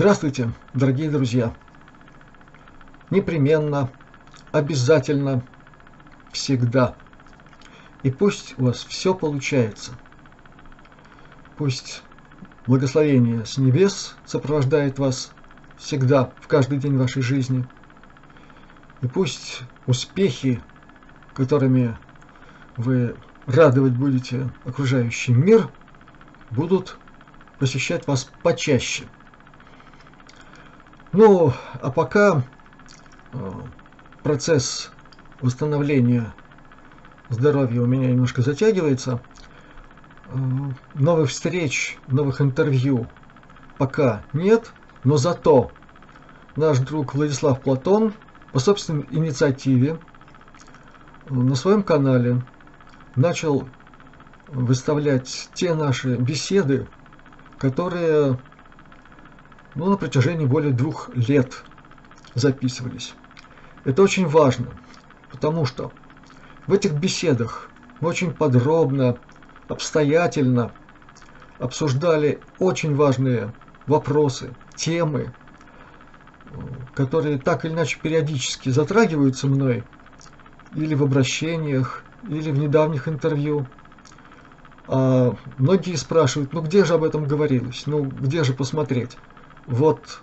Здравствуйте, дорогие друзья! Непременно, обязательно, всегда. И пусть у вас все получается. Пусть благословение с небес сопровождает вас всегда, в каждый день вашей жизни. И пусть успехи, которыми вы радовать будете окружающий мир, будут посещать вас почаще. Ну, а пока э, процесс восстановления здоровья у меня немножко затягивается, э, новых встреч, новых интервью пока нет, но зато наш друг Владислав Платон по собственной инициативе на своем канале начал выставлять те наши беседы, которые ну, на протяжении более двух лет записывались. Это очень важно, потому что в этих беседах мы очень подробно, обстоятельно обсуждали очень важные вопросы, темы, которые так или иначе периодически затрагиваются мной или в обращениях, или в недавних интервью. А многие спрашивают, ну где же об этом говорилось, ну где же посмотреть? Вот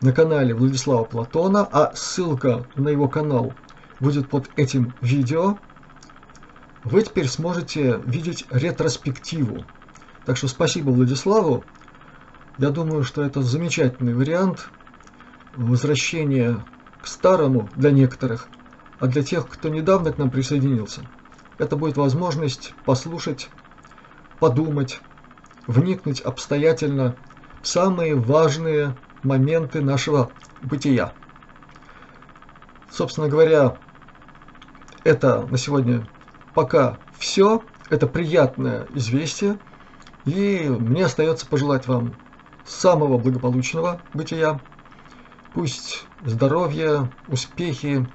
на канале Владислава Платона, а ссылка на его канал будет под этим видео. Вы теперь сможете видеть ретроспективу. Так что спасибо Владиславу. Я думаю, что это замечательный вариант возвращения к старому для некоторых, а для тех, кто недавно к нам присоединился, это будет возможность послушать, подумать, вникнуть обстоятельно самые важные моменты нашего бытия. Собственно говоря, это на сегодня пока все. Это приятное известие. И мне остается пожелать вам самого благополучного бытия. Пусть здоровье, успехи,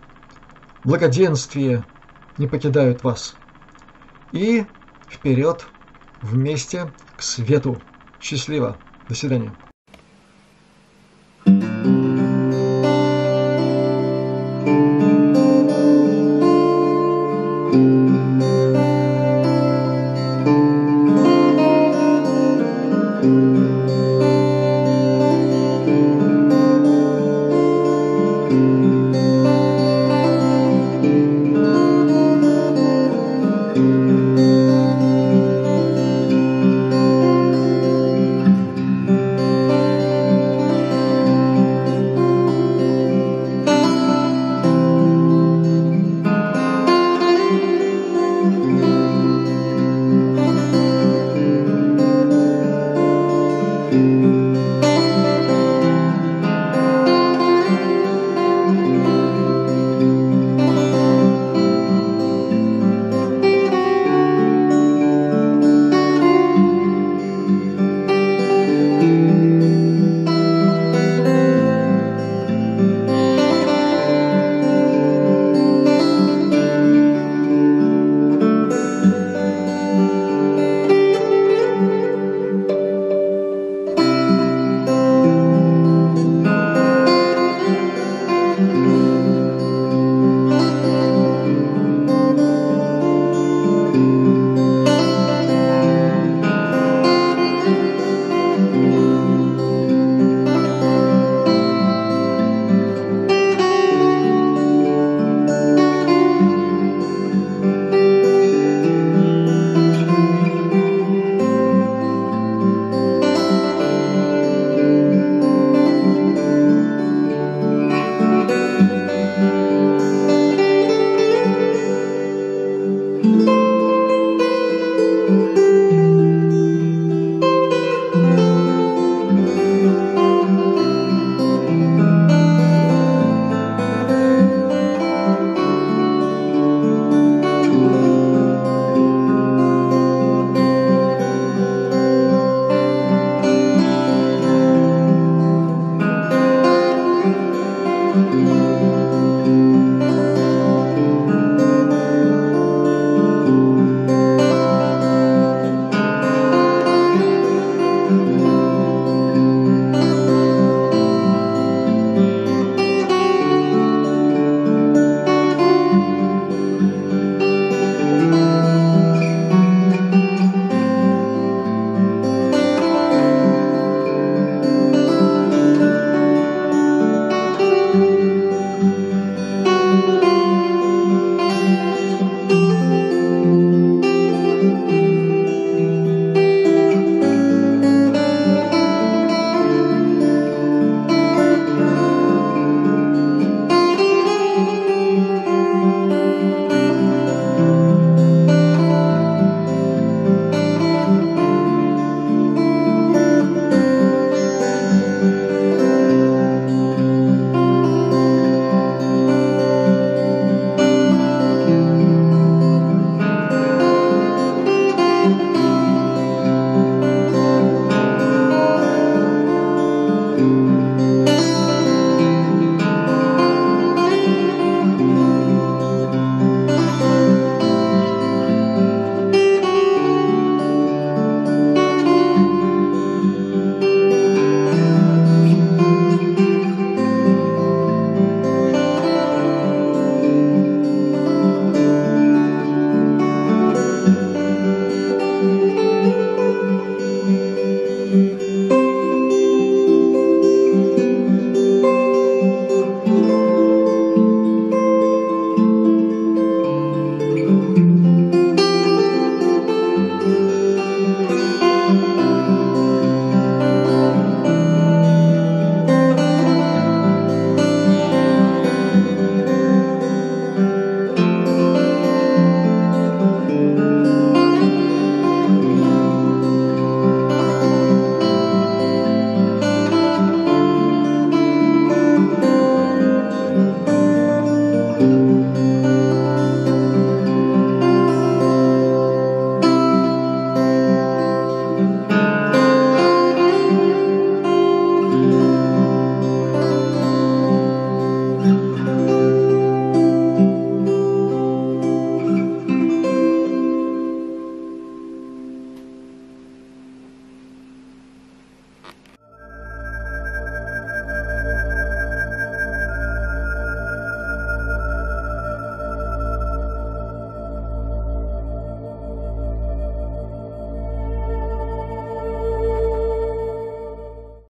благоденствие не покидают вас. И вперед вместе к свету. Счастливо! До свидания. thank you